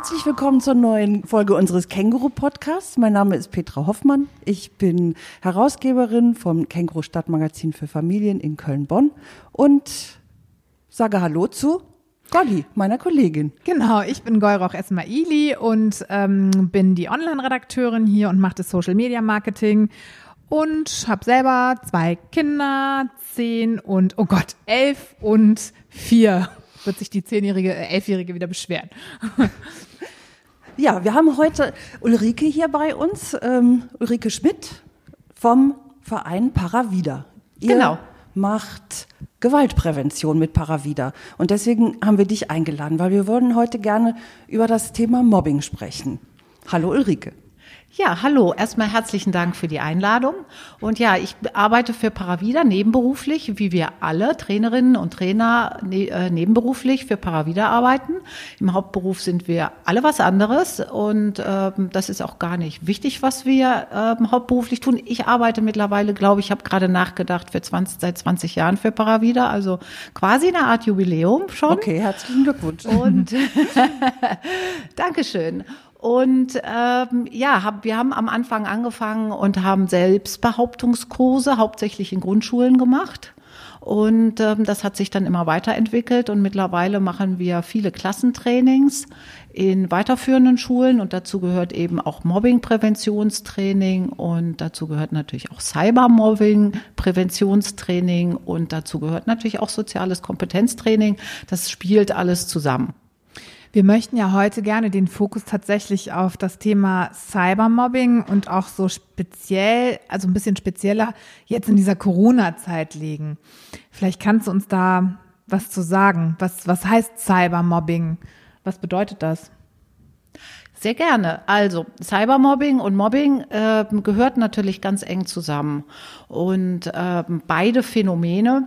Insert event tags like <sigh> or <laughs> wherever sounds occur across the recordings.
Herzlich willkommen zur neuen Folge unseres Känguru-Podcasts. Mein Name ist Petra Hoffmann. Ich bin Herausgeberin vom Känguru Stadtmagazin für Familien in Köln-Bonn und sage Hallo zu Golli, meiner Kollegin. Genau, ich bin Goyroch Esmaili und ähm, bin die Online-Redakteurin hier und mache das Social Media Marketing und habe selber zwei Kinder, zehn und, oh Gott, elf und vier. Wird sich die zehnjährige, äh, elfjährige wieder beschweren. <laughs> Ja, wir haben heute Ulrike hier bei uns, ähm, Ulrike Schmidt vom Verein Paravida. Ihr Genau. macht Gewaltprävention mit Paravida. Und deswegen haben wir dich eingeladen, weil wir wollen heute gerne über das Thema Mobbing sprechen. Hallo Ulrike. Ja, hallo. Erstmal herzlichen Dank für die Einladung. Und ja, ich arbeite für Paravida nebenberuflich, wie wir alle Trainerinnen und Trainer ne, äh, nebenberuflich für Paravida arbeiten. Im Hauptberuf sind wir alle was anderes und ähm, das ist auch gar nicht wichtig, was wir ähm, hauptberuflich tun. Ich arbeite mittlerweile, glaube ich, habe gerade nachgedacht, für 20, seit 20 Jahren für Paravida, also quasi eine Art Jubiläum schon. Okay, herzlichen Glückwunsch. Und <laughs> <laughs> Dankeschön. Und ähm, ja, hab, wir haben am Anfang angefangen und haben Selbstbehauptungskurse hauptsächlich in Grundschulen gemacht. Und ähm, das hat sich dann immer weiterentwickelt und mittlerweile machen wir viele Klassentrainings in weiterführenden Schulen und dazu gehört eben auch Mobbing-Präventionstraining und dazu gehört natürlich auch Cybermobbing-Präventionstraining und dazu gehört natürlich auch soziales Kompetenztraining. Das spielt alles zusammen. Wir möchten ja heute gerne den Fokus tatsächlich auf das Thema Cybermobbing und auch so speziell, also ein bisschen spezieller jetzt in dieser Corona-Zeit legen. Vielleicht kannst du uns da was zu sagen. Was, was heißt Cybermobbing? Was bedeutet das? Sehr gerne. Also Cybermobbing und Mobbing äh, gehört natürlich ganz eng zusammen. Und äh, beide Phänomene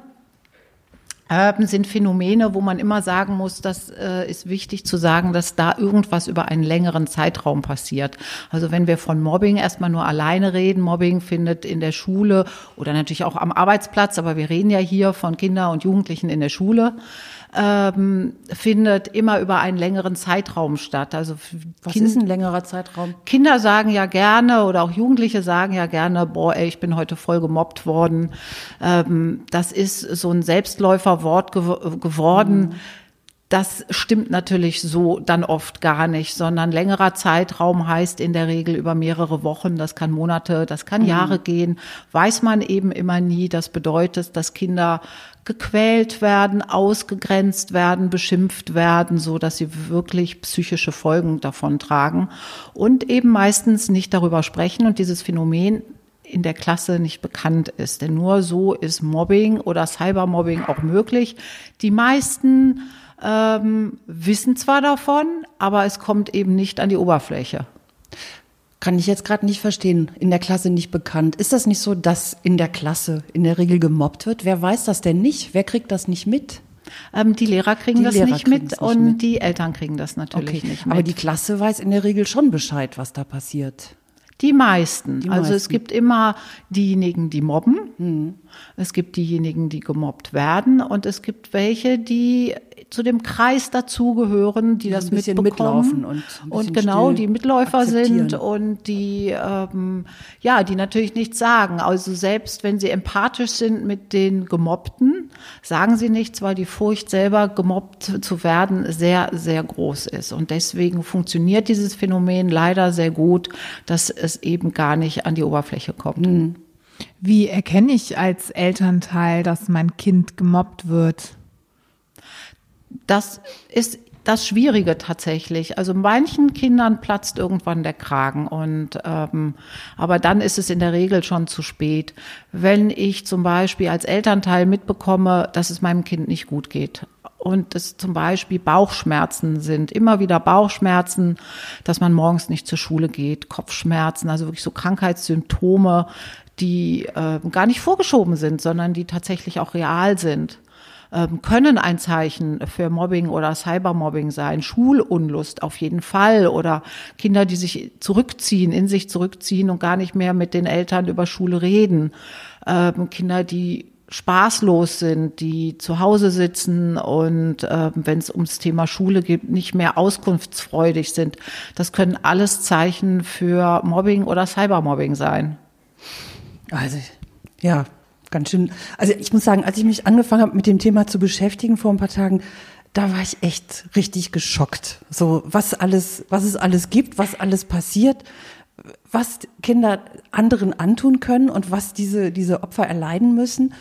sind Phänomene, wo man immer sagen muss, das äh, ist wichtig zu sagen, dass da irgendwas über einen längeren Zeitraum passiert. Also wenn wir von Mobbing erstmal nur alleine reden, Mobbing findet in der Schule oder natürlich auch am Arbeitsplatz, aber wir reden ja hier von Kindern und Jugendlichen in der Schule ähm, findet immer über einen längeren Zeitraum statt. Also Was Kind- ist ein längerer Zeitraum? Kinder sagen ja gerne oder auch Jugendliche sagen ja gerne, boah, ey, ich bin heute voll gemobbt worden. Ähm, das ist so ein Selbstläuferwort gew geworden. Das stimmt natürlich so dann oft gar nicht, sondern längerer Zeitraum heißt in der Regel über mehrere Wochen, das kann Monate, das kann Jahre gehen, weiß man eben immer nie. Das bedeutet, dass Kinder gequält werden, ausgegrenzt werden, beschimpft werden, so dass sie wirklich psychische Folgen davon tragen und eben meistens nicht darüber sprechen und dieses Phänomen in der Klasse nicht bekannt ist. Denn nur so ist Mobbing oder Cybermobbing auch möglich. Die meisten ähm, wissen zwar davon, aber es kommt eben nicht an die Oberfläche. Kann ich jetzt gerade nicht verstehen. In der Klasse nicht bekannt. Ist das nicht so, dass in der Klasse in der Regel gemobbt wird? Wer weiß das denn nicht? Wer kriegt das nicht mit? Ähm, die Lehrer kriegen Die das Lehrer nicht mit nicht und mit. die Eltern kriegen das natürlich nicht mit. aber die Klasse weiß in der Regel schon Bescheid, was da passiert. Die meisten. Die also es meisten. gibt immer diejenigen, die mobben. Es gibt diejenigen, die gemobbt werden. Und es gibt welche, die zu dem Kreis dazugehören, die so das ein bisschen mitbekommen. mitlaufen und ein bisschen und genau, die Mitläufer sind und die, ähm, ja, die natürlich nichts sagen. Also selbst wenn sie empathisch sind mit den Gemobbten, sagen sie nichts, weil die Furcht selber gemobbt zu werden sehr, sehr groß ist. Und deswegen funktioniert dieses Phänomen leider sehr gut, dass es eben gar nicht an die Oberfläche kommt. Hm. Wie erkenne ich als Elternteil, dass mein Kind gemobbt wird? Das ist das Schwierige tatsächlich. Also manchen Kindern platzt irgendwann der Kragen und ähm, aber dann ist es in der Regel schon zu spät. Wenn ich zum Beispiel als Elternteil mitbekomme, dass es meinem Kind nicht gut geht und es zum Beispiel Bauchschmerzen sind, immer wieder Bauchschmerzen, dass man morgens nicht zur Schule geht, Kopfschmerzen, also wirklich so Krankheitssymptome, die äh, gar nicht vorgeschoben sind, sondern die tatsächlich auch real sind können ein Zeichen für Mobbing oder Cybermobbing sein. Schulunlust auf jeden Fall oder Kinder, die sich zurückziehen, in sich zurückziehen und gar nicht mehr mit den Eltern über Schule reden. Ähm, Kinder, die spaßlos sind, die zu Hause sitzen und äh, wenn es ums Thema Schule geht, nicht mehr auskunftsfreudig sind. Das können alles Zeichen für Mobbing oder Cybermobbing sein. Also ja, ganz schön. Also ich muss sagen, als ich mich angefangen habe mit dem Thema zu beschäftigen vor ein paar Tagen, da war ich echt richtig geschockt. So was alles, was es alles gibt, was alles passiert, was Kinder anderen antun können und was diese, diese Opfer erleiden müssen.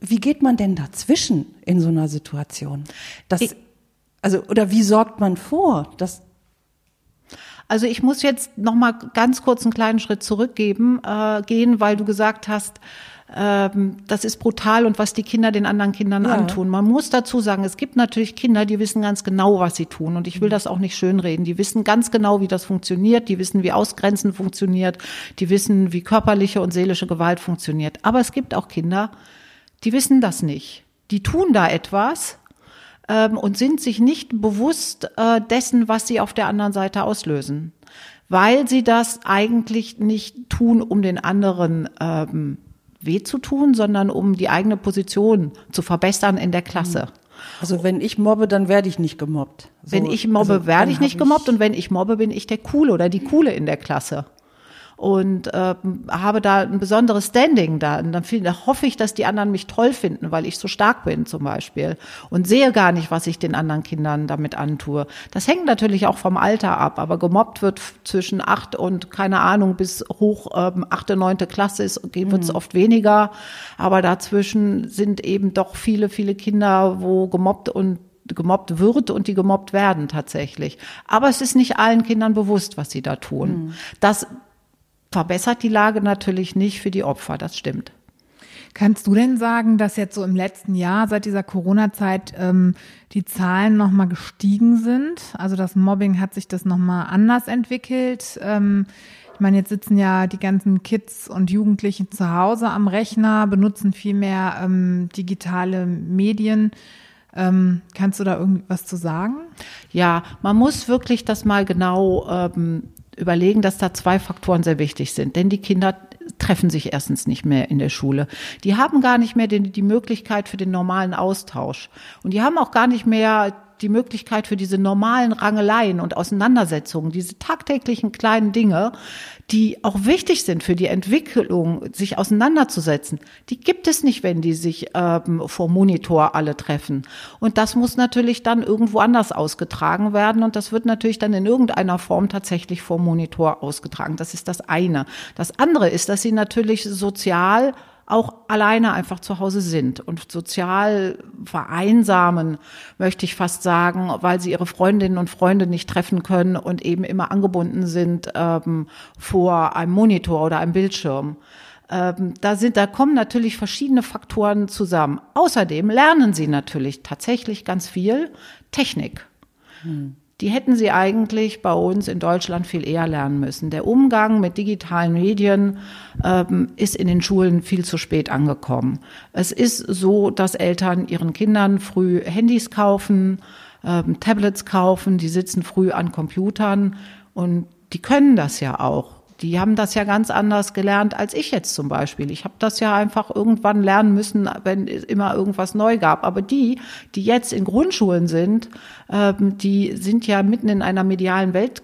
Wie geht man denn dazwischen in so einer Situation? Das, also, oder wie sorgt man vor, dass also ich muss jetzt noch mal ganz kurz einen kleinen Schritt zurückgeben äh, gehen, weil du gesagt hast, ähm, das ist brutal und was die Kinder den anderen Kindern ja. antun. Man muss dazu sagen, es gibt natürlich Kinder, die wissen ganz genau, was sie tun. Und ich will mhm. das auch nicht schönreden. Die wissen ganz genau, wie das funktioniert. Die wissen, wie Ausgrenzen funktioniert. Die wissen, wie körperliche und seelische Gewalt funktioniert. Aber es gibt auch Kinder, die wissen das nicht. Die tun da etwas ähm, und sind sich nicht bewusst äh, dessen, was sie auf der anderen Seite auslösen. Weil sie das eigentlich nicht tun, um den anderen ähm, weh zu tun, sondern um die eigene Position zu verbessern in der Klasse. Also wenn ich mobbe, dann werde ich nicht gemobbt. So, wenn ich mobbe, also, werde ich nicht gemobbt und wenn ich mobbe, bin ich der Coole oder die Coole in der Klasse und äh, habe da ein besonderes Standing da. Und dann, viel, da hoffe ich, dass die anderen mich toll finden, weil ich so stark bin zum Beispiel und sehe gar nicht, was ich den anderen Kindern damit antue. Das hängt natürlich auch vom Alter ab, aber gemobbt wird zwischen acht und keine Ahnung bis hoch ähm, achte, neunte Klasse ist wird es mhm. oft weniger, aber dazwischen sind eben doch viele, viele Kinder, wo gemobbt und gemobbt wird und die gemobbt werden tatsächlich. Aber es ist nicht allen Kindern bewusst, was sie da tun. Mhm. Das verbessert die Lage natürlich nicht für die Opfer, das stimmt. Kannst du denn sagen, dass jetzt so im letzten Jahr, seit dieser Corona-Zeit, ähm, die Zahlen nochmal gestiegen sind? Also das Mobbing hat sich das nochmal anders entwickelt? Ähm, ich meine, jetzt sitzen ja die ganzen Kids und Jugendlichen zu Hause am Rechner, benutzen viel mehr ähm, digitale Medien. Ähm, kannst du da irgendwas zu sagen? Ja, man muss wirklich das mal genau ähm, überlegen, dass da zwei Faktoren sehr wichtig sind. Denn die Kinder treffen sich erstens nicht mehr in der Schule. Die haben gar nicht mehr die, die Möglichkeit für den normalen Austausch. Und die haben auch gar nicht mehr die Möglichkeit für diese normalen Rangeleien und Auseinandersetzungen, diese tagtäglichen kleinen Dinge, die auch wichtig sind für die Entwicklung, sich auseinanderzusetzen, die gibt es nicht, wenn die sich ähm, vor Monitor alle treffen. Und das muss natürlich dann irgendwo anders ausgetragen werden und das wird natürlich dann in irgendeiner Form tatsächlich vor Monitor ausgetragen. Das ist das eine. Das andere ist, dass sie natürlich sozial auch alleine einfach zu Hause sind und sozial vereinsamen, möchte ich fast sagen, weil sie ihre Freundinnen und Freunde nicht treffen können und eben immer angebunden sind ähm, vor einem Monitor oder einem Bildschirm. Ähm, da sind, da kommen natürlich verschiedene Faktoren zusammen. Außerdem lernen sie natürlich tatsächlich ganz viel Technik. Hm die hätten sie eigentlich bei uns in Deutschland viel eher lernen müssen. Der Umgang mit digitalen Medien ähm, ist in den Schulen viel zu spät angekommen. Es ist so, dass Eltern ihren Kindern früh Handys kaufen, ähm, Tablets kaufen, die sitzen früh an Computern und die können das ja auch die haben das ja ganz anders gelernt als ich jetzt zum Beispiel. Ich habe das ja einfach irgendwann lernen müssen, wenn es immer irgendwas neu gab. Aber die, die jetzt in Grundschulen sind, ähm, die sind ja mitten in einer medialen Welt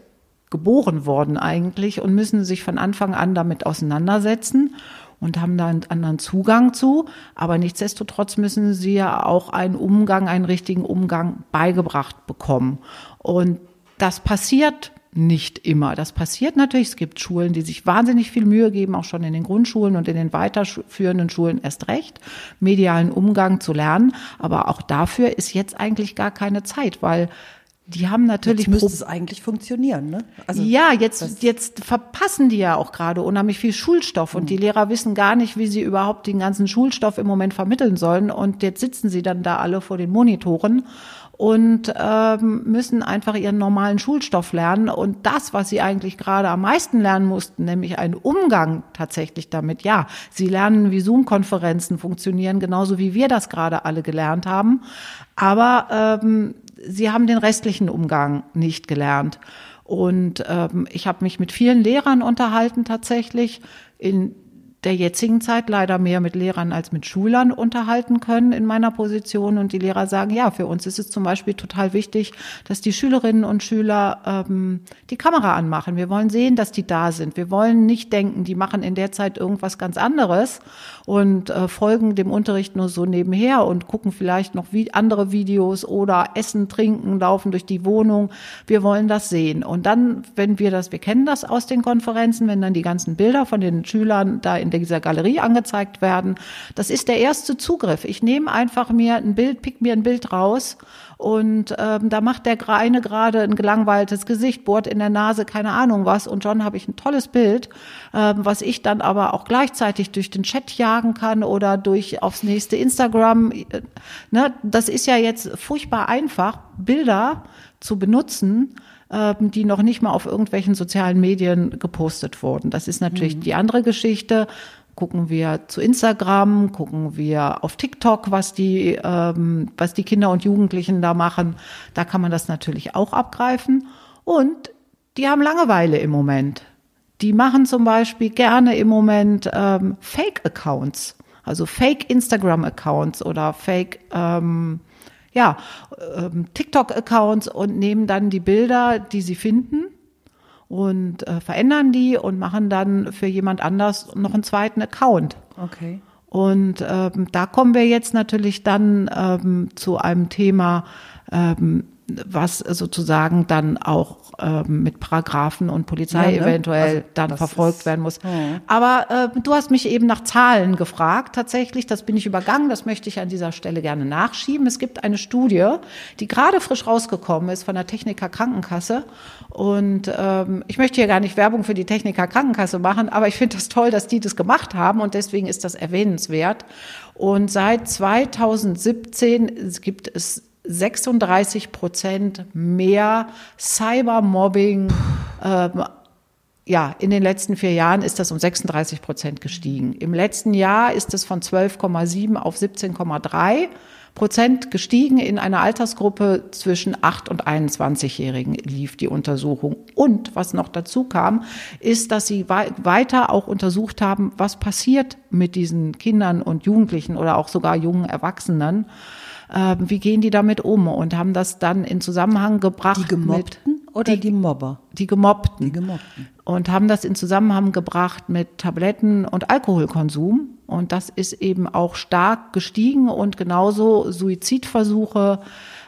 geboren worden eigentlich und müssen sich von Anfang an damit auseinandersetzen und haben da einen anderen Zugang zu. Aber nichtsdestotrotz müssen sie ja auch einen Umgang, einen richtigen Umgang beigebracht bekommen. Und das passiert nicht immer. Das passiert natürlich. Es gibt Schulen, die sich wahnsinnig viel Mühe geben, auch schon in den Grundschulen und in den weiterführenden Schulen erst recht, medialen Umgang zu lernen. Aber auch dafür ist jetzt eigentlich gar keine Zeit, weil die haben natürlich. Jetzt müsste es eigentlich funktionieren, ne? Also ja, jetzt, jetzt verpassen die ja auch gerade unheimlich viel Schulstoff und mhm. die Lehrer wissen gar nicht, wie sie überhaupt den ganzen Schulstoff im Moment vermitteln sollen. Und jetzt sitzen sie dann da alle vor den Monitoren und ähm, müssen einfach ihren normalen Schulstoff lernen. Und das, was sie eigentlich gerade am meisten lernen mussten, nämlich einen Umgang tatsächlich damit, ja, sie lernen, wie Zoom-Konferenzen funktionieren, genauso wie wir das gerade alle gelernt haben. Aber ähm, sie haben den restlichen Umgang nicht gelernt. Und ähm, ich habe mich mit vielen Lehrern unterhalten tatsächlich in der jetzigen Zeit leider mehr mit Lehrern als mit Schülern unterhalten können in meiner Position. Und die Lehrer sagen, ja, für uns ist es zum Beispiel total wichtig, dass die Schülerinnen und Schüler ähm, die Kamera anmachen. Wir wollen sehen, dass die da sind. Wir wollen nicht denken, die machen in der Zeit irgendwas ganz anderes und äh, folgen dem Unterricht nur so nebenher und gucken vielleicht noch wie andere Videos oder essen, trinken, laufen durch die Wohnung. Wir wollen das sehen. Und dann, wenn wir das, wir kennen das aus den Konferenzen, wenn dann die ganzen Bilder von den Schülern da in dieser Galerie angezeigt werden. Das ist der erste Zugriff. Ich nehme einfach mir ein Bild, pick mir ein Bild raus und ähm, da macht der eine gerade ein gelangweiltes Gesicht, bohrt in der Nase, keine Ahnung was. Und schon habe ich ein tolles Bild, ähm, was ich dann aber auch gleichzeitig durch den Chat jagen kann oder durch aufs nächste Instagram. Äh, ne, das ist ja jetzt furchtbar einfach, Bilder zu benutzen ähm, die noch nicht mal auf irgendwelchen sozialen Medien gepostet wurden. Das ist natürlich mhm. die andere Geschichte. Gucken wir zu Instagram, gucken wir auf TikTok, was die, ähm, was die Kinder und Jugendlichen da machen. Da kann man das natürlich auch abgreifen. Und die haben Langeweile im Moment. Die machen zum Beispiel gerne im Moment ähm, Fake-Accounts, also Fake-Instagram-Accounts oder Fake ähm, ja, ähm, TikTok-Accounts und nehmen dann die Bilder, die sie finden und äh, verändern die und machen dann für jemand anders noch einen zweiten Account. Okay. Und ähm, da kommen wir jetzt natürlich dann ähm, zu einem Thema, ähm, was sozusagen dann auch ähm, mit Paragraphen und Polizei ja, ne? eventuell also, dann verfolgt werden muss. Ja. Aber äh, du hast mich eben nach Zahlen gefragt. Tatsächlich, das bin ich übergangen. Das möchte ich an dieser Stelle gerne nachschieben. Es gibt eine Studie, die gerade frisch rausgekommen ist von der Techniker Krankenkasse. Und ähm, ich möchte hier gar nicht Werbung für die Techniker Krankenkasse machen, aber ich finde das toll, dass die das gemacht haben und deswegen ist das erwähnenswert. Und seit 2017 gibt es 36 Prozent mehr Cybermobbing. Ähm, ja, in den letzten vier Jahren ist das um 36 Prozent gestiegen. Im letzten Jahr ist es von 12,7 auf 17,3 Prozent gestiegen. In einer Altersgruppe zwischen 8 und 21-Jährigen lief die Untersuchung. Und was noch dazu kam, ist, dass sie weiter auch untersucht haben, was passiert mit diesen Kindern und Jugendlichen oder auch sogar jungen Erwachsenen äh, wie gehen die damit um und haben das dann in Zusammenhang gebracht. Die Gemobbten oder die, die Mobber? Die Gemobbten. Die Gemobbten. Und haben das in Zusammenhang gebracht mit Tabletten und Alkoholkonsum. Und das ist eben auch stark gestiegen und genauso Suizidversuche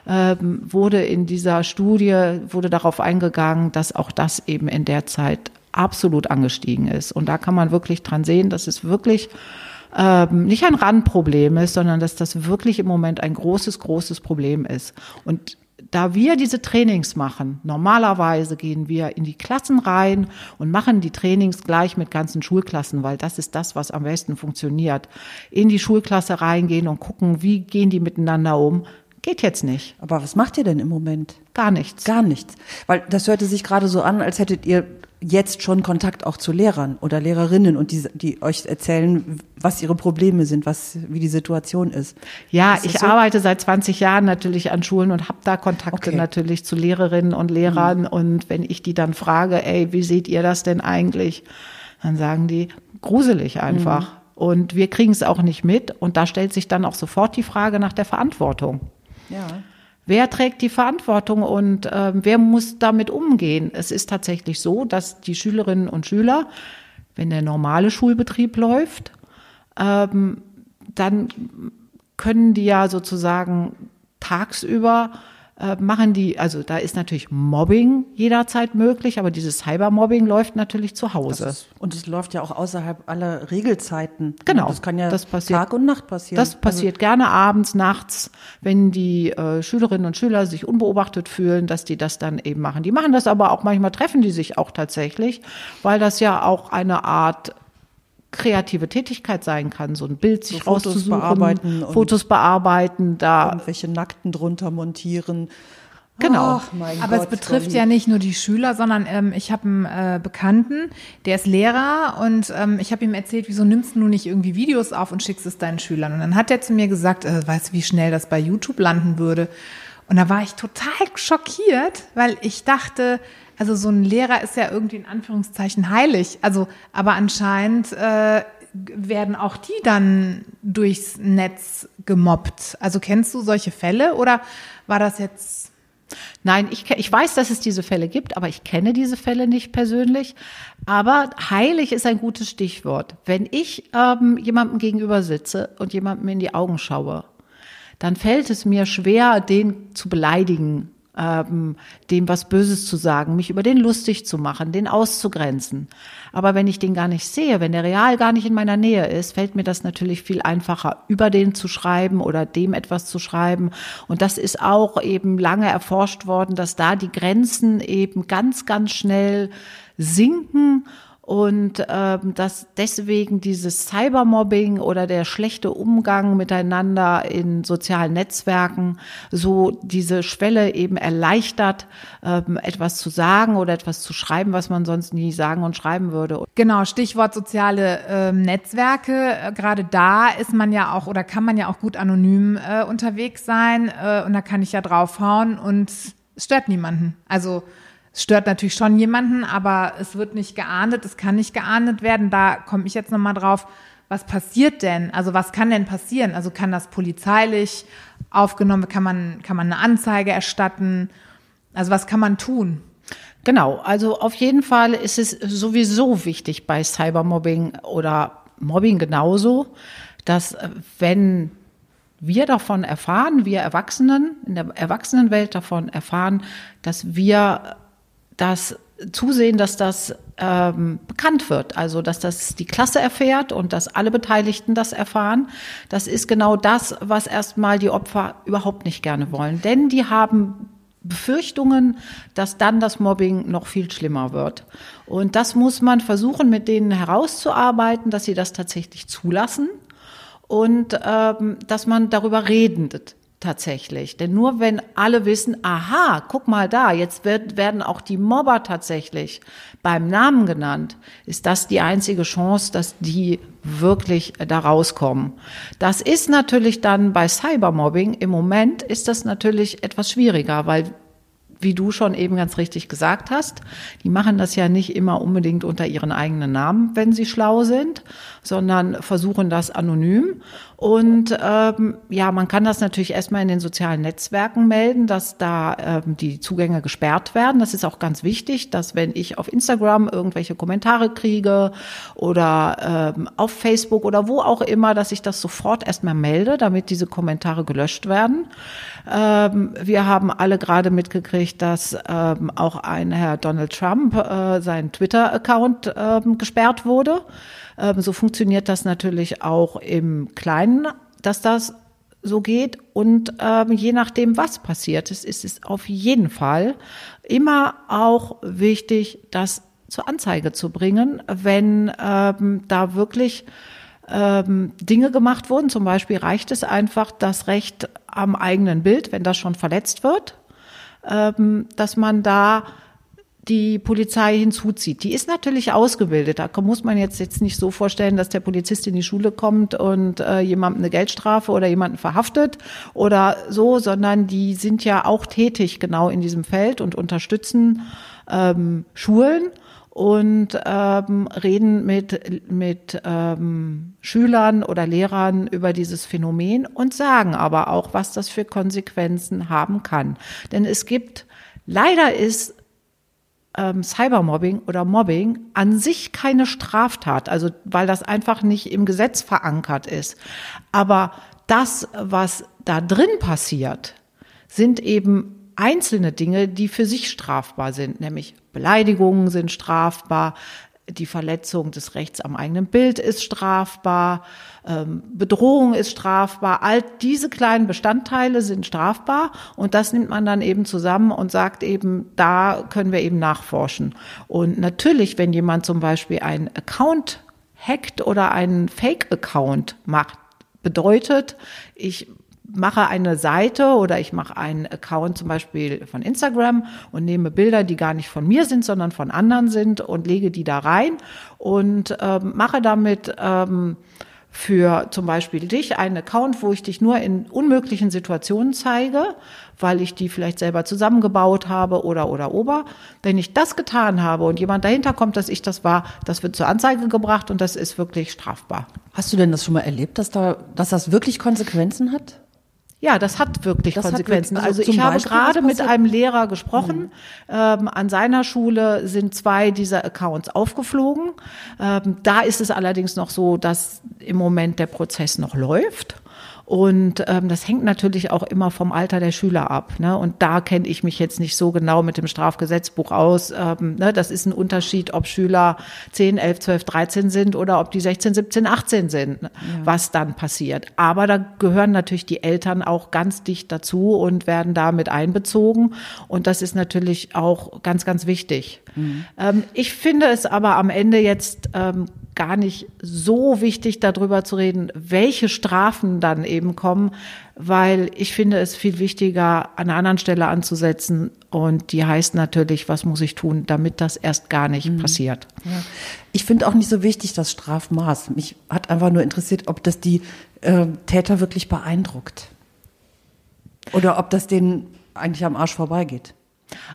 ähm, wurde in dieser Studie, wurde darauf eingegangen, dass auch das eben in der Zeit absolut angestiegen ist. Und da kann man wirklich dran sehen, dass es wirklich ähm, nicht ein Randproblem ist, sondern dass das wirklich im Moment ein großes, großes Problem ist. Und da wir diese Trainings machen, normalerweise gehen wir in die Klassen rein und machen die Trainings gleich mit ganzen Schulklassen, weil das ist das, was am besten funktioniert. In die Schulklasse reingehen und gucken, wie gehen die miteinander um. Geht jetzt nicht. Aber was macht ihr denn im Moment? Gar nichts. Gar nichts. Weil das hörte sich gerade so an, als hättet ihr jetzt schon Kontakt auch zu Lehrern oder Lehrerinnen und die, die euch erzählen, was ihre Probleme sind, was, wie die Situation ist. Ja, ist ich so? arbeite seit 20 Jahren natürlich an Schulen und habe da Kontakte okay. natürlich zu Lehrerinnen und Lehrern. Mhm. Und wenn ich die dann frage, ey, wie seht ihr das denn eigentlich? Dann sagen die, gruselig einfach. Mhm. Und wir kriegen es auch nicht mit. Und da stellt sich dann auch sofort die Frage nach der Verantwortung. Ja. Wer trägt die Verantwortung und äh, wer muss damit umgehen? Es ist tatsächlich so, dass die Schülerinnen und Schüler, wenn der normale Schulbetrieb läuft, ähm, dann können die ja sozusagen tagsüber äh, machen die, also da ist natürlich Mobbing jederzeit möglich, aber dieses Cybermobbing läuft natürlich zu Hause. Ist, und es läuft ja auch außerhalb aller Regelzeiten. Genau. Das kann ja das passiert, Tag und Nacht passieren. Das passiert also, gerne abends, nachts, wenn die äh, Schülerinnen und Schüler sich unbeobachtet fühlen, dass die das dann eben machen. Die machen das aber auch manchmal treffen die sich auch tatsächlich, weil das ja auch eine Art kreative Tätigkeit sein kann, so ein Bild sich so Fotos rauszusuchen, bearbeiten Fotos bearbeiten, da irgendwelche Nackten drunter montieren. Genau. Aber Gott, es betrifft Dolly. ja nicht nur die Schüler, sondern ähm, ich habe einen äh, Bekannten, der ist Lehrer und ähm, ich habe ihm erzählt, wieso nimmst du nicht irgendwie Videos auf und schickst es deinen Schülern? Und dann hat er zu mir gesagt, äh, weißt du, wie schnell das bei YouTube landen würde? Und da war ich total schockiert, weil ich dachte, also so ein Lehrer ist ja irgendwie in Anführungszeichen heilig. Also, aber anscheinend äh, werden auch die dann durchs Netz gemobbt? Also kennst du solche Fälle oder war das jetzt Nein, ich, ich weiß, dass es diese Fälle gibt, aber ich kenne diese Fälle nicht persönlich. Aber heilig ist ein gutes Stichwort. Wenn ich ähm, jemandem gegenüber sitze und jemandem in die Augen schaue, dann fällt es mir schwer, den zu beleidigen ähm, dem was Böses zu sagen, mich über den lustig zu machen, den auszugrenzen. Aber wenn ich den gar nicht sehe, wenn der real gar nicht in meiner Nähe ist, fällt mir das natürlich viel einfacher, über den zu schreiben oder dem etwas zu schreiben. Und das ist auch eben lange erforscht worden, dass da die Grenzen eben ganz, ganz schnell sinken und ähm, dass deswegen dieses Cybermobbing oder der schlechte Umgang miteinander in sozialen Netzwerken so diese Schwelle eben erleichtert, ähm, etwas zu sagen oder etwas zu schreiben, was man sonst nie sagen und schreiben würde. Genau, Stichwort soziale ähm, Netzwerke. Äh, Gerade da ist man ja auch oder kann man ja auch gut anonym äh, unterwegs sein äh, und da kann ich ja draufhauen und es stört niemanden. Also es stört natürlich schon jemanden, aber es wird nicht geahndet, es kann nicht geahndet werden. Da komme ich jetzt nochmal drauf. Was passiert denn? Also was kann denn passieren? Also kann das polizeilich aufgenommen, kann man, kann man eine Anzeige erstatten? Also was kann man tun? Genau, also auf jeden Fall ist es sowieso wichtig bei Cybermobbing oder Mobbing genauso, dass äh, wenn wir davon erfahren, wir Erwachsenen, in der Erwachsenenwelt davon erfahren, dass wir das zusehen, dass das ähm, bekannt wird, also dass das die Klasse erfährt und dass alle Beteiligten das erfahren. Das ist genau das, was erstmal die Opfer überhaupt nicht gerne wollen, denn die haben Befürchtungen, dass dann das Mobbing noch viel schlimmer wird. Und das muss man versuchen, mit denen herauszuarbeiten, dass sie das tatsächlich zulassen und ähm, dass man darüber redet tatsächlich. Denn nur wenn alle wissen, aha, guck mal da, jetzt wird, werden auch die Mobber tatsächlich beim Namen genannt, ist das die einzige Chance, dass die wirklich da rauskommen. Das ist natürlich dann bei Cybermobbing im Moment ist das natürlich etwas schwieriger, weil wie du schon eben ganz richtig gesagt hast, die machen das ja nicht immer unbedingt unter ihren eigenen Namen, wenn sie schlau sind, sondern versuchen das anonym. Und ähm, ja, man kann das natürlich erstmal in den sozialen Netzwerken melden, dass da ähm, die Zugänge gesperrt werden. Das ist auch ganz wichtig, dass wenn ich auf Instagram irgendwelche Kommentare kriege oder ähm, auf Facebook oder wo auch immer, dass ich das sofort erstmal melde, damit diese Kommentare gelöscht werden. Ähm, wir haben alle gerade mitgekriegt, dass ähm, auch ein Herr Donald Trump äh, sein Twitter-Account ähm, gesperrt wurde. Ähm, so funktioniert das natürlich auch im Kleinen, dass das so geht. Und ähm, je nachdem, was passiert ist, ist es auf jeden Fall immer auch wichtig, das zur Anzeige zu bringen, wenn ähm, da wirklich ähm, Dinge gemacht wurden. Zum Beispiel reicht es einfach, das Recht am eigenen Bild, wenn das schon verletzt wird, ähm, dass man da die Polizei hinzuzieht. Die ist natürlich ausgebildet. Da muss man jetzt, jetzt nicht so vorstellen, dass der Polizist in die Schule kommt und äh, jemandem eine Geldstrafe oder jemanden verhaftet oder so, sondern die sind ja auch tätig genau in diesem Feld und unterstützen ähm, Schulen und ähm, reden mit, mit ähm, Schülern oder Lehrern über dieses Phänomen und sagen aber auch, was das für Konsequenzen haben kann. Denn es gibt, leider ist ähm, Cybermobbing oder Mobbing an sich keine Straftat, also weil das einfach nicht im Gesetz verankert ist. Aber das, was da drin passiert, sind eben einzelne Dinge, die für sich strafbar sind, nämlich Beleidigungen sind strafbar, die Verletzung des Rechts am eigenen Bild ist strafbar, ähm, Bedrohung ist strafbar. All diese kleinen Bestandteile sind strafbar und das nimmt man dann eben zusammen und sagt eben, da können wir eben nachforschen. Und natürlich, wenn jemand zum Beispiel einen Account hackt oder einen Fake-Account macht, bedeutet, ich mache eine Seite oder ich mache einen Account zum Beispiel von Instagram und nehme Bilder, die gar nicht von mir sind, sondern von anderen sind und lege die da rein und ähm, mache damit ähm, für zum Beispiel dich einen Account, wo ich dich nur in unmöglichen Situationen zeige, weil ich die vielleicht selber zusammengebaut habe oder oder ober. Wenn ich das getan habe und jemand dahinter kommt, dass ich das war, das wird zur Anzeige gebracht und das ist wirklich strafbar. Hast du denn das schon mal erlebt, dass da, dass das wirklich Konsequenzen hat? Ja, das hat wirklich Das hat Konsequenzen. wirklich- also also ich habe Beispiel, gerade mit einem Lehrer gesprochen. Ähm, an seiner Schule sind zwei dieser Accounts aufgeflogen. Ähm, da ist es allerdings noch so, dass im Moment der Prozess noch läuft. Und ähm, das hängt natürlich auch immer vom Alter der Schüler ab. Ne? Und da kenne ich mich jetzt nicht so genau mit dem Strafgesetzbuch aus. Ähm, ne? Das ist ein Unterschied, ob Schüler 10, 11, 12, 13 sind oder ob die 16, 17, 18 sind, ne? was dann passiert. Aber da gehören natürlich die Eltern auch ganz dicht dazu und werden damit einbezogen. Und das ist natürlich auch ganz, ganz wichtig. Ähm, ich finde es aber am Ende jetzt ähm, gar nicht so wichtig, darüber zu reden, welche Strafen dann eben kommen, weil ich finde es viel wichtiger, an einer anderen Stelle anzusetzen. Und die heißt natürlich, was muss ich tun, damit das erst gar nicht passiert. Ich finde auch nicht so wichtig das Strafmaß. Mich hat einfach nur interessiert, ob das die äh, Täter wirklich beeindruckt. Oder ob das denen eigentlich am Arsch vorbeigeht.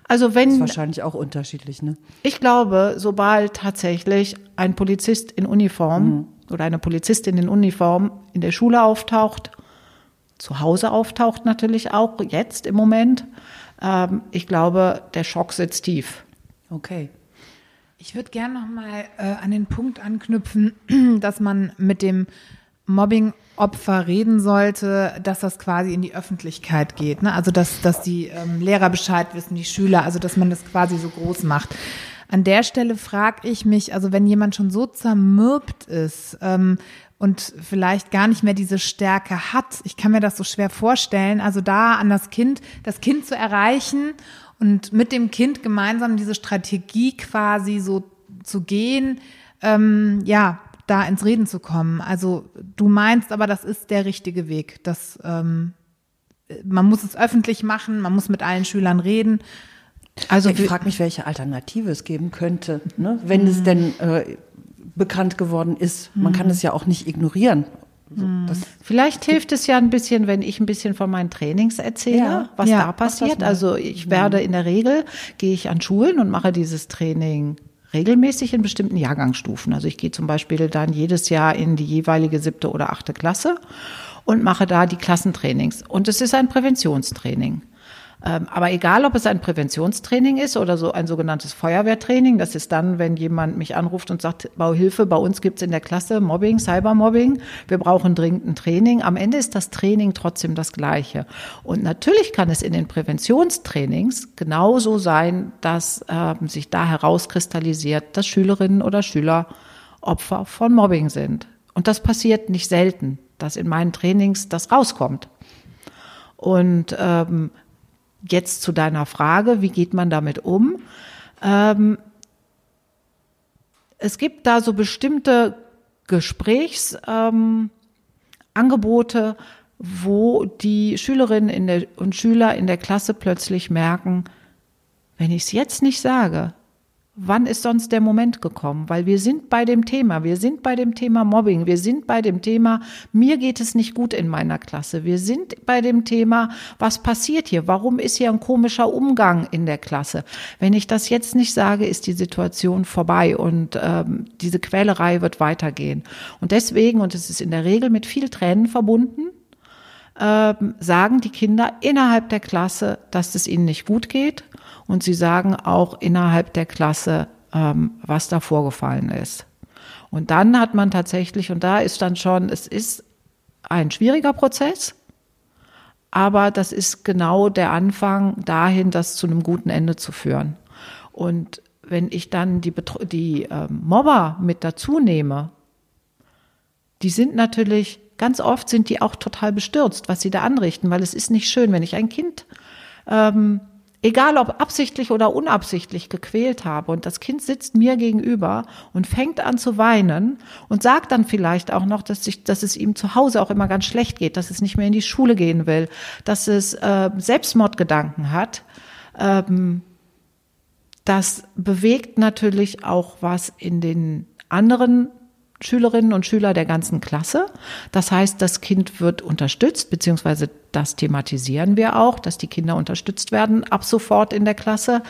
Also Ist wenn, wahrscheinlich auch unterschiedlich, ne? ich glaube, sobald tatsächlich ein Polizist in Uniform oder eine Polizistin in Uniform in der Schule auftaucht, zu Hause auftaucht natürlich auch, jetzt im Moment, ähm, ich glaube, der Schock sitzt tief. Okay. Ich würde gerne noch mal äh, an den Punkt anknüpfen, <clears throat> dass man mit dem Mobbing-Opfer reden sollte, dass das quasi in die Öffentlichkeit geht. Ne? Also dass, dass die ähm, Lehrer Bescheid wissen, die Schüler, also dass man das quasi so groß macht. An der Stelle frage ich mich, also wenn jemand schon so zermürbt ist ähm, und vielleicht gar nicht mehr diese Stärke hat, ich kann mir das so schwer vorstellen, also da an das Kind, das Kind zu erreichen und mit dem Kind gemeinsam diese Strategie quasi so zu gehen, ähm, ja, da ins Reden zu kommen. Also du meinst aber, das ist der richtige Weg. Das, ähm, man muss es öffentlich machen, man muss mit allen Schülern reden. Also ich frage mich, welche Alternative es geben könnte, ne? wenn es denn äh, bekannt geworden ist. Man kann es ja auch nicht ignorieren. So, das, Vielleicht hilft es ja ein bisschen, wenn ich ein bisschen von meinen Trainings erzähle, Ja. was Ja, da passiert. Also ich werde in der Regel, gehe ich an Schulen und mache dieses Training regelmäßig in bestimmten Jahrgangsstufen. Also ich gehe zum Beispiel dann jedes Jahr in die jeweilige siebte oder achte Klasse und mache da die Klassentrainings. Und es ist ein Präventionstraining. Ähm, aber egal, ob es ein Präventionstraining ist oder so ein sogenanntes Feuerwehrtraining, das ist dann, wenn jemand mich anruft und sagt, Bauhilfe, bei uns gibt's in der Klasse Mobbing, Cybermobbing, wir brauchen dringend ein Training. Am Ende ist das Training trotzdem das gleiche. Und natürlich kann es in den Präventionstrainings genauso sein, dass ähm, sich da herauskristallisiert, dass Schülerinnen oder Schüler Opfer von Mobbing sind. Und das passiert nicht selten, dass in meinen Trainings das rauskommt. Und ähm, jetzt zu deiner Frage, wie geht man damit um? Ähm, es gibt da so bestimmte Gesprächsangebote, ähm, wo die Schülerinnen in der, und Schüler in der Klasse plötzlich merken, wenn ich es jetzt nicht sage, wann ist sonst der Moment gekommen? Weil wir sind bei dem Thema, wir sind bei dem Thema Mobbing, wir sind bei dem Thema, mir geht es nicht gut in meiner Klasse, wir sind bei dem Thema, was passiert hier? Warum ist hier ein komischer Umgang in der Klasse? Wenn ich das jetzt nicht sage, ist die Situation vorbei und ähm, diese Quälerei wird weitergehen. Und deswegen, und es ist in der Regel mit viel Tränen verbunden, ähm, sagen die Kinder innerhalb der Klasse, dass es ihnen nicht gut geht. Und sie sagen auch innerhalb der Klasse, ähm, was da vorgefallen ist. Und dann hat man tatsächlich, und da ist dann schon, es ist ein schwieriger Prozess, aber das ist genau der Anfang dahin, das zu einem guten Ende zu führen. Und wenn ich dann die, Betro die ähm, Mobber mit dazu nehme, die sind natürlich, ganz oft sind die auch total bestürzt, was sie da anrichten, weil es ist nicht schön, wenn ich ein Kind, ähm, egal ob absichtlich oder unabsichtlich gequält habe und das Kind sitzt mir gegenüber und fängt an zu weinen und sagt dann vielleicht auch noch, dass, sich, dass es ihm zu Hause auch immer ganz schlecht geht, dass es nicht mehr in die Schule gehen will, dass es äh, Selbstmordgedanken hat. Ähm, das bewegt natürlich auch was in den anderen Schülerinnen und Schüler der ganzen Klasse. Das heißt, das Kind wird unterstützt, beziehungsweise das thematisieren wir auch, dass die Kinder unterstützt werden ab sofort in der Klasse.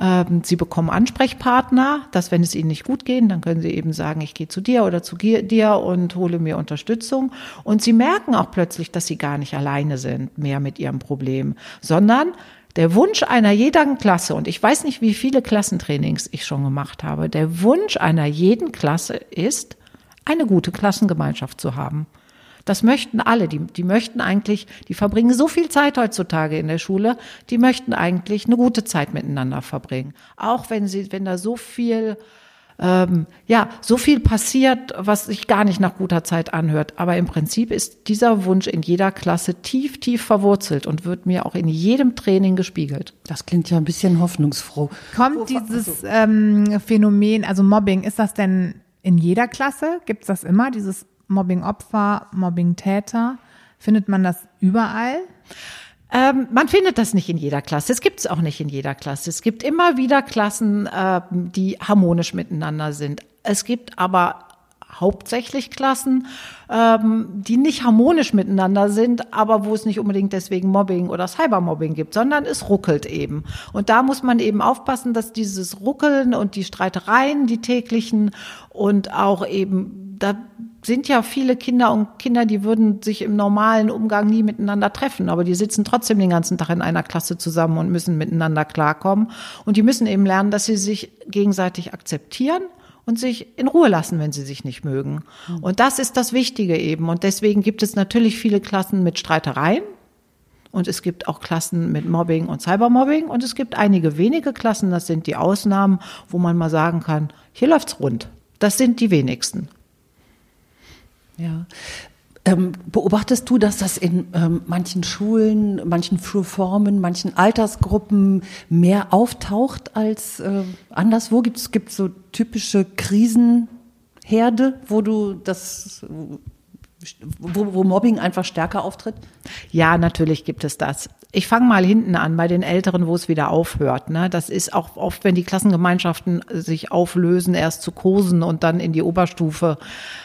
Ähm, sie bekommen Ansprechpartner, dass wenn es ihnen nicht gut geht, dann können sie eben sagen, ich gehe zu dir oder zu dir und hole mir Unterstützung. Und sie merken auch plötzlich, dass sie gar nicht alleine sind mehr mit ihrem Problem, sondern der Wunsch einer jeden Klasse, und ich weiß nicht, wie viele Klassentrainings ich schon gemacht habe, der Wunsch einer jeden Klasse ist, eine gute Klassengemeinschaft zu haben. Das möchten alle. Die, die möchten eigentlich, die verbringen so viel Zeit heutzutage in der Schule, die möchten eigentlich eine gute Zeit miteinander verbringen. Auch wenn sie, wenn da so viel, ähm, ja, so viel passiert, was sich gar nicht nach guter Zeit anhört. Aber im Prinzip ist dieser Wunsch in jeder Klasse tief, tief verwurzelt und wird mir auch in jedem Training gespiegelt. Das klingt ja ein bisschen hoffnungsfroh. Kommt dieses ähm, Phänomen, also Mobbing, ist das denn in jeder Klasse? Gibt es das immer, dieses Mobbing-Opfer, Mobbing-Täter? Findet man das überall? Ähm, man findet das nicht in jeder Klasse. Es gibt es auch nicht in jeder Klasse. Es gibt immer wieder Klassen, äh, die harmonisch miteinander sind. Es gibt aber hauptsächlich Klassen, ähm, die nicht harmonisch miteinander sind, aber wo es nicht unbedingt deswegen Mobbing oder Cybermobbing gibt, sondern es ruckelt eben. Und da muss man eben aufpassen, dass dieses Ruckeln und die Streitereien, die täglichen und auch eben, da sind ja viele Kinder und Kinder, die würden sich im normalen Umgang nie miteinander treffen, aber die sitzen trotzdem den ganzen Tag in einer Klasse zusammen und müssen miteinander klarkommen. Und die müssen eben lernen, dass sie sich gegenseitig akzeptieren und sich in Ruhe lassen, wenn sie sich nicht mögen. Und das ist das Wichtige eben. Und deswegen gibt es natürlich viele Klassen mit Streitereien. Und es gibt auch Klassen mit Mobbing und Cybermobbing. Und es gibt einige wenige Klassen, das sind die Ausnahmen, wo man mal sagen kann, hier läuft's rund. Das sind die wenigsten. Ja. Ähm, beobachtest du, dass das in ähm, manchen Schulen, manchen Schulformen, manchen Altersgruppen mehr auftaucht als äh, anderswo? Gibt es so typische Krisenherde, wo du das, wo, wo Mobbing einfach stärker auftritt? Ja, natürlich gibt es das ich fange mal hinten an bei den Älteren, wo es wieder aufhört. Ne? Das ist auch oft, wenn die Klassengemeinschaften sich auflösen, erst zu Kursen und dann in die Oberstufe.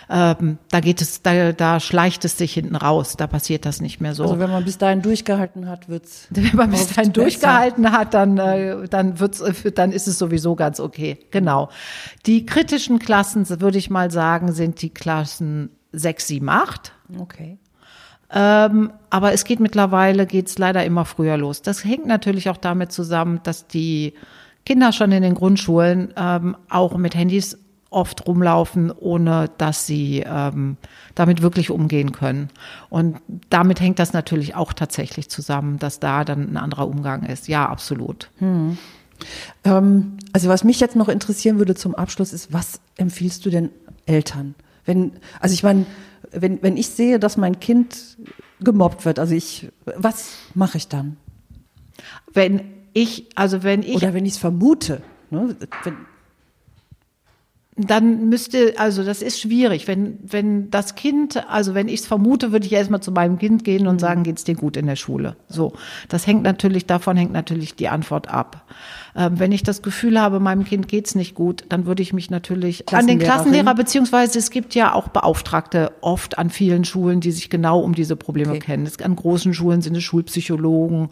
Ähm, da geht es, da, da schleicht es sich hinten raus. Da passiert das nicht mehr so. Also wenn man bis dahin durchgehalten hat, wird's. <laughs> Wenn man bis dahin durchgehalten hat, dann äh, dann wird's, dann ist es sowieso ganz okay. Genau. Die kritischen Klassen, würde ich mal sagen, sind die Klassen sechs, sieben, acht. Okay. Ähm, aber es geht mittlerweile, geht's leider immer früher los. Das hängt natürlich auch damit zusammen, dass die Kinder schon in den Grundschulen ähm, auch mit Handys oft rumlaufen, ohne dass sie ähm, damit wirklich umgehen können. Und damit hängt das natürlich auch tatsächlich zusammen, dass da dann ein anderer Umgang ist. Ja, absolut. Hm. Ähm, also was mich jetzt noch interessieren würde zum Abschluss ist, was empfiehlst du denn Eltern? Wenn, also ich meine, wenn, wenn ich sehe, dass mein Kind gemobbt wird, also ich, was mache ich dann? Wenn ich, also wenn ich. Oder wenn ich es vermute. Ne? Wenn, dann müsste, also das ist schwierig. Wenn, wenn das Kind, also wenn ich es vermute, würde ich erstmal zu meinem Kind gehen und mhm. sagen, geht's dir gut in der Schule? So. Das hängt natürlich, davon hängt natürlich die Antwort ab. Ähm, wenn ich das Gefühl habe, meinem Kind geht's nicht gut, dann würde ich mich natürlich an den Klassenlehrer, beziehungsweise es gibt ja auch Beauftragte oft an vielen Schulen, die sich genau um diese Probleme okay. kennen. Es, an großen Schulen sind es Schulpsychologen.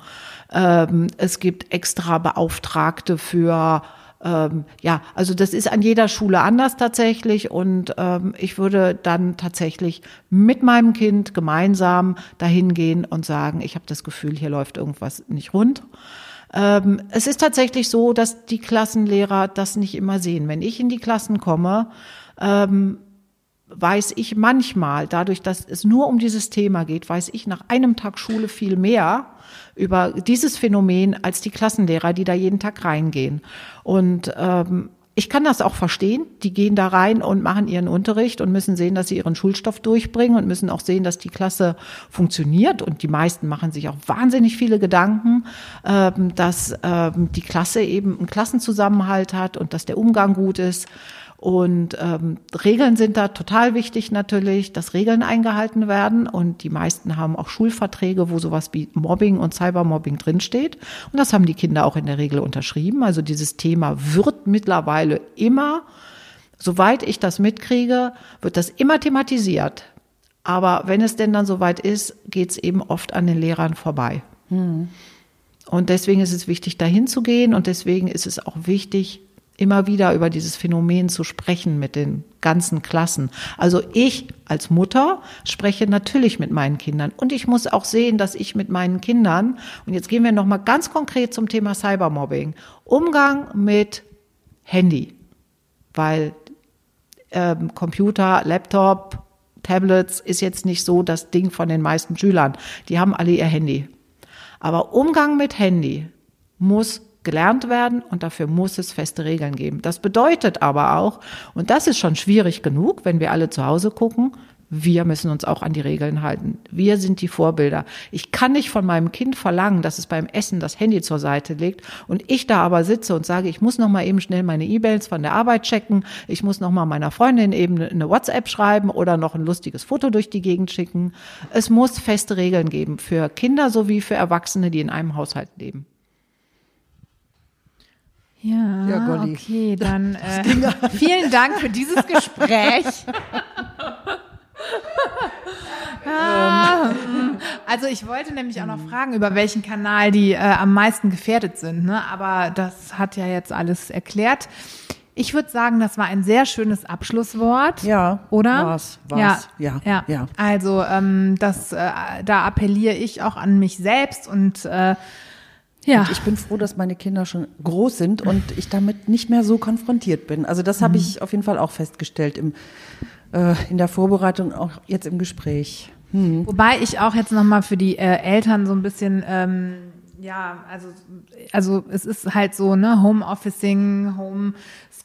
Ähm, es gibt extra Beauftragte für ähm, ja, also das ist an jeder Schule anders tatsächlich und ähm, ich würde dann tatsächlich mit meinem Kind gemeinsam dahin gehen und sagen, ich habe das Gefühl, hier läuft irgendwas nicht rund. Ähm, es ist tatsächlich so, dass die Klassenlehrer das nicht immer sehen. Wenn ich in die Klassen komme, ähm, weiß ich manchmal, dadurch, dass es nur um dieses Thema geht, weiß ich nach einem Tag Schule viel mehr über dieses Phänomen als die Klassenlehrer, die da jeden Tag reingehen. Und ähm, ich kann das auch verstehen. Die gehen da rein und machen ihren Unterricht und müssen sehen, dass sie ihren Schulstoff durchbringen und müssen auch sehen, dass die Klasse funktioniert. Und die meisten machen sich auch wahnsinnig viele Gedanken, ähm, dass ähm, die Klasse eben einen Klassenzusammenhalt hat und dass der Umgang gut ist. Und ähm, Regeln sind da total wichtig natürlich, dass Regeln eingehalten werden. Und die meisten haben auch Schulverträge, wo sowas wie Mobbing und Cybermobbing drinsteht. Und das haben die Kinder auch in der Regel unterschrieben. Also dieses Thema wird mittlerweile immer Soweit ich das mitkriege, wird das immer thematisiert. Aber wenn es denn dann soweit ist, geht es eben oft an den Lehrern vorbei. Hm. Und deswegen ist es wichtig, dahin zu gehen und deswegen ist es auch wichtig, immer wieder über dieses Phänomen zu sprechen mit den ganzen Klassen. Also ich als Mutter spreche natürlich mit meinen Kindern und ich muss auch sehen, dass ich mit meinen Kindern und jetzt gehen wir noch mal ganz konkret zum Thema Cybermobbing, Umgang mit Handy, weil ähm, Computer, Laptop, Tablets ist jetzt nicht so das Ding von den meisten Schülern. Die haben alle ihr Handy. Aber Umgang mit Handy muss gelernt werden und dafür muss es feste Regeln geben. Das bedeutet aber auch, und das ist schon schwierig genug, wenn wir alle zu Hause gucken, wir müssen uns auch an die Regeln halten. Wir sind die Vorbilder. Ich kann nicht von meinem Kind verlangen, dass es beim Essen das Handy zur Seite legt und ich da aber sitze und sage, ich muss noch mal eben schnell meine E-Mails von der Arbeit checken, ich muss noch mal meiner Freundin eben eine WhatsApp schreiben oder noch ein lustiges Foto durch die Gegend schicken. Es muss feste Regeln geben für Kinder sowie für Erwachsene, die in einem Haushalt leben. Ja, ja Golli. okay, dann <laughs> äh, vielen Dank für dieses <laughs> Gespräch. Ah, also ich wollte nämlich auch noch fragen, über welchen Kanal die äh, am meisten gefährdet sind, ne? aber das hat ja jetzt alles erklärt. Ich würde sagen, das war ein sehr schönes Abschlusswort. Ja. Oder? War's, war's. Ja. Ja. ja. Also ähm, das, äh, da appelliere ich auch an mich selbst und äh, ja. Und ich bin froh, dass meine Kinder schon groß sind und ich damit nicht mehr so konfrontiert bin. Also das habe mhm. ich auf jeden Fall auch festgestellt im, äh, in der Vorbereitung, auch jetzt im Gespräch. Hm. Wobei ich auch jetzt nochmal für die äh, Eltern so ein bisschen, ähm, ja, also, also es ist halt so, ne, Homeofficing,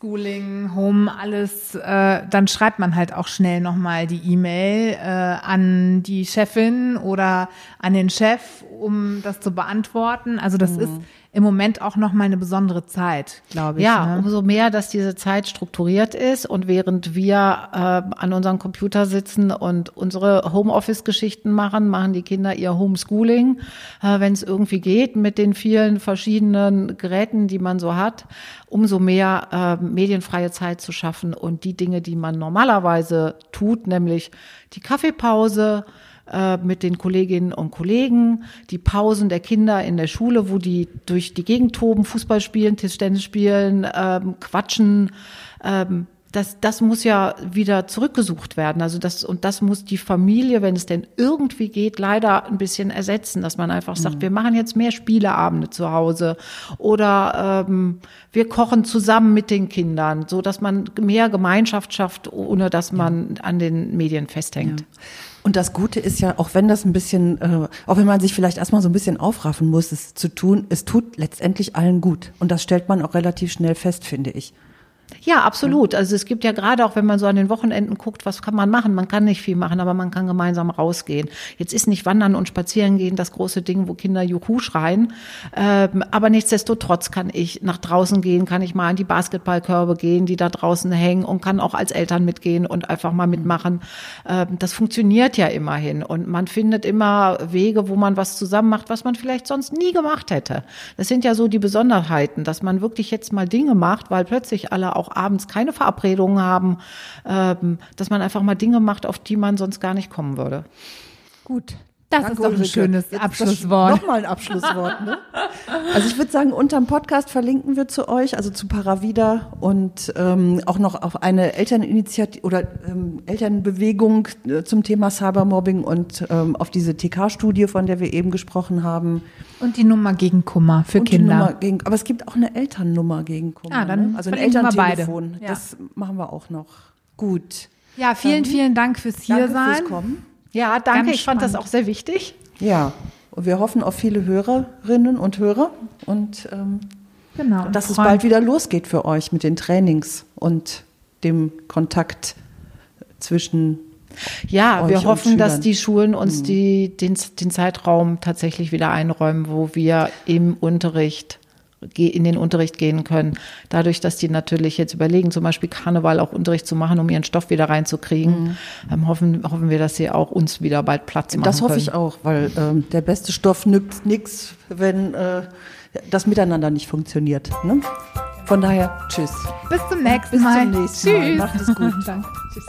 Homeschooling, Home, alles, äh, dann schreibt man halt auch schnell nochmal die E-Mail äh, an die Chefin oder an den Chef, um das zu beantworten. Also das mhm. ist im Moment auch noch mal eine besondere Zeit, glaube ich. Ja, ne? umso mehr, dass diese Zeit strukturiert ist und während wir äh, an unserem Computer sitzen und unsere Homeoffice-Geschichten machen, machen die Kinder ihr Homeschooling, äh, wenn es irgendwie geht, mit den vielen verschiedenen Geräten, die man so hat, umso mehr medienfreie Zeit zu schaffen und die Dinge, die man normalerweise tut, nämlich die Kaffeepause, äh, mit den Kolleginnen und Kollegen, die Pausen der Kinder in der Schule, wo die durch die Gegend toben, Fußball spielen, Tischtennis spielen, ähm, quatschen. Ähm, das, das muss ja wieder zurückgesucht werden. Also das, und das muss die Familie, wenn es denn irgendwie geht, leider ein bisschen ersetzen, dass man einfach sagt, mhm. wir machen jetzt mehr Spieleabende zu Hause oder ähm, wir kochen zusammen mit den Kindern, so dass man mehr Gemeinschaft schafft, ohne dass man ja. an den Medien festhängt. Ja. Und das Gute ist ja, auch wenn das ein bisschen, äh, auch wenn man sich vielleicht erstmal so ein bisschen aufraffen muss, es zu tun, es tut letztendlich allen gut. Und das stellt man auch relativ schnell fest, finde ich. Ja, absolut. Also es gibt ja gerade auch, wenn man so an den Wochenenden guckt, was kann man machen? Man kann nicht viel machen, aber man kann gemeinsam rausgehen. Jetzt ist nicht Wandern und Spazieren gehen das große Ding, wo Kinder Juhu schreien. Ähm, aber nichtsdestotrotz kann ich nach draußen gehen, kann ich mal an die Basketballkörbe gehen, die da draußen hängen und kann auch als Eltern mitgehen und einfach mal mitmachen. Ähm, das funktioniert ja immerhin und man findet immer Wege, wo man was zusammen macht, was man vielleicht sonst nie gemacht hätte. Das sind ja so die Besonderheiten, dass man wirklich jetzt mal Dinge macht, weil plötzlich alle auch abends keine Verabredungen haben, ähm, dass man einfach mal Dinge macht, auf die man sonst gar nicht kommen würde. Gut, das Danke, ist doch ein Ulrike. schönes Jetzt Abschlusswort. Nochmal ein Abschlusswort. Ne? Also ich würde sagen, unterm Podcast verlinken wir zu euch, also zu Paravida und ähm, auch noch auf eine Elterninitiative oder ähm, Elternbewegung äh, zum Thema Cybermobbing und ähm, auf diese TK-Studie, von der wir eben gesprochen haben. Und die Nummer gegen Kummer für und Kinder. Gegen, aber es gibt auch eine Elternnummer gegen Kummer. Ah, dann ne? Also ein Elterntelefon. Ja. Das machen wir auch noch. Gut. Ja, vielen, vielen Dank fürs Hiersein. Danke fürs Kommen. Ja, danke. Ganz ich fand das auch sehr wichtig. Ja, und wir hoffen auf viele Hörerinnen und Hörer und ähm, genau, dass es bald wieder losgeht für euch mit den Trainings und dem Kontakt zwischen ja, wir hoffen, dass die Schulen uns mhm. die, den, den Zeitraum tatsächlich wieder einräumen, wo wir im Unterricht in den Unterricht gehen können. Dadurch, dass die natürlich jetzt überlegen, zum Beispiel Karneval auch Unterricht zu machen, um ihren Stoff wieder reinzukriegen, mhm. ähm, hoffen, hoffen wir, dass sie auch uns wieder bald Platz machen Das hoffe können. ich auch, weil ähm, der beste Stoff nützt nichts, wenn äh, das Miteinander nicht funktioniert. Ne? Von daher, tschüss. Bis zum nächsten Bis Mal. zum nächsten Mal. Tschüss. Macht es gut. <laughs> Danke. Tschüss.